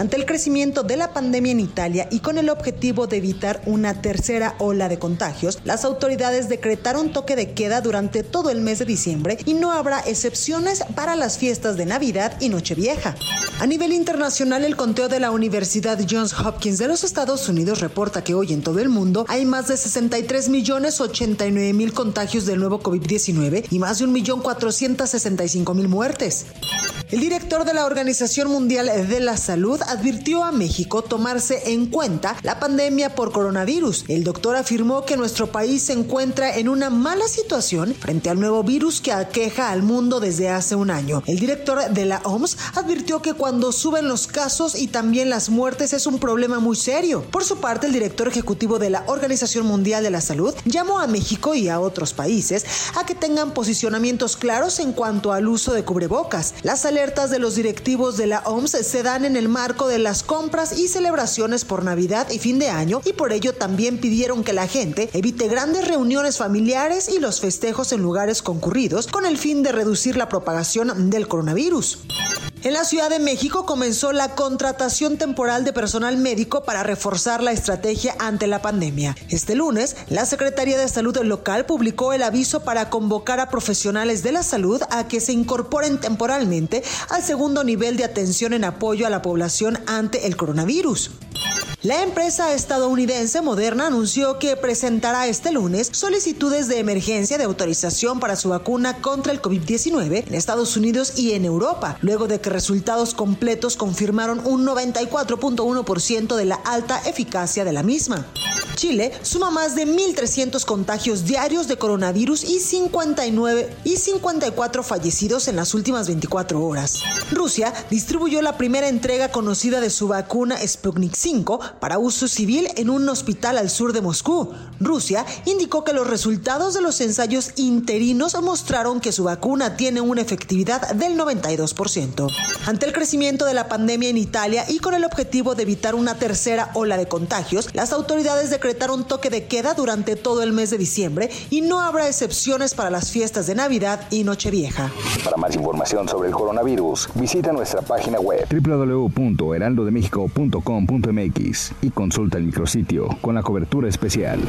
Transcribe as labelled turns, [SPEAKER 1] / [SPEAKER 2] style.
[SPEAKER 1] Ante el crecimiento de la pandemia en Italia y con el objetivo de evitar una tercera ola de contagios, las autoridades decretaron toque de queda durante todo el mes de diciembre y no habrá excepciones para las fiestas de Navidad y Nochevieja. A nivel internacional, el conteo de la Universidad Johns Hopkins de los Estados Unidos reporta que hoy en todo el mundo hay más de 63 millones 89 mil contagios del nuevo COVID-19 y más de 1.465.000 mil muertes. El director de la Organización Mundial de la Salud advirtió a México tomarse en cuenta la pandemia por coronavirus. El doctor afirmó que nuestro país se encuentra en una mala situación frente al nuevo virus que aqueja al mundo desde hace un año. El director de la OMS advirtió que cuando suben los casos y también las muertes es un problema muy serio. Por su parte, el director ejecutivo de la Organización Mundial de la Salud llamó a México y a otros países a que tengan posicionamientos claros en cuanto al uso de cubrebocas. Las alertas de los directivos de la OMS se dan en el marco de las compras y celebraciones por Navidad y fin de año y por ello también pidieron que la gente evite grandes reuniones familiares y los festejos en lugares concurridos con el fin de reducir la propagación del coronavirus. En la Ciudad de México comenzó la contratación temporal de personal médico para reforzar la estrategia ante la pandemia. Este lunes, la Secretaría de Salud local publicó el aviso para convocar a profesionales de la salud a que se incorporen temporalmente al segundo nivel de atención en apoyo a la población ante el coronavirus. La empresa estadounidense Moderna anunció que presentará este lunes solicitudes de emergencia de autorización para su vacuna contra el COVID-19 en Estados Unidos y en Europa, luego de que resultados completos confirmaron un 94.1% de la alta eficacia de la misma. Chile suma más de 1.300 contagios diarios de coronavirus y 59 y 54 fallecidos en las últimas 24 horas. Rusia distribuyó la primera entrega conocida de su vacuna Sputnik 5 para uso civil en un hospital al sur de Moscú. Rusia indicó que los resultados de los ensayos interinos mostraron que su vacuna tiene una efectividad del 92%. Ante el crecimiento de la pandemia en Italia y con el objetivo de evitar una tercera ola de contagios, las autoridades decretaron toque de queda durante todo el mes de diciembre y no habrá excepciones para las fiestas de Navidad y Nochevieja.
[SPEAKER 2] Para más información sobre el coronavirus, visita nuestra página web www.heraldodemexico.com.mx y consulta el micrositio con la cobertura especial.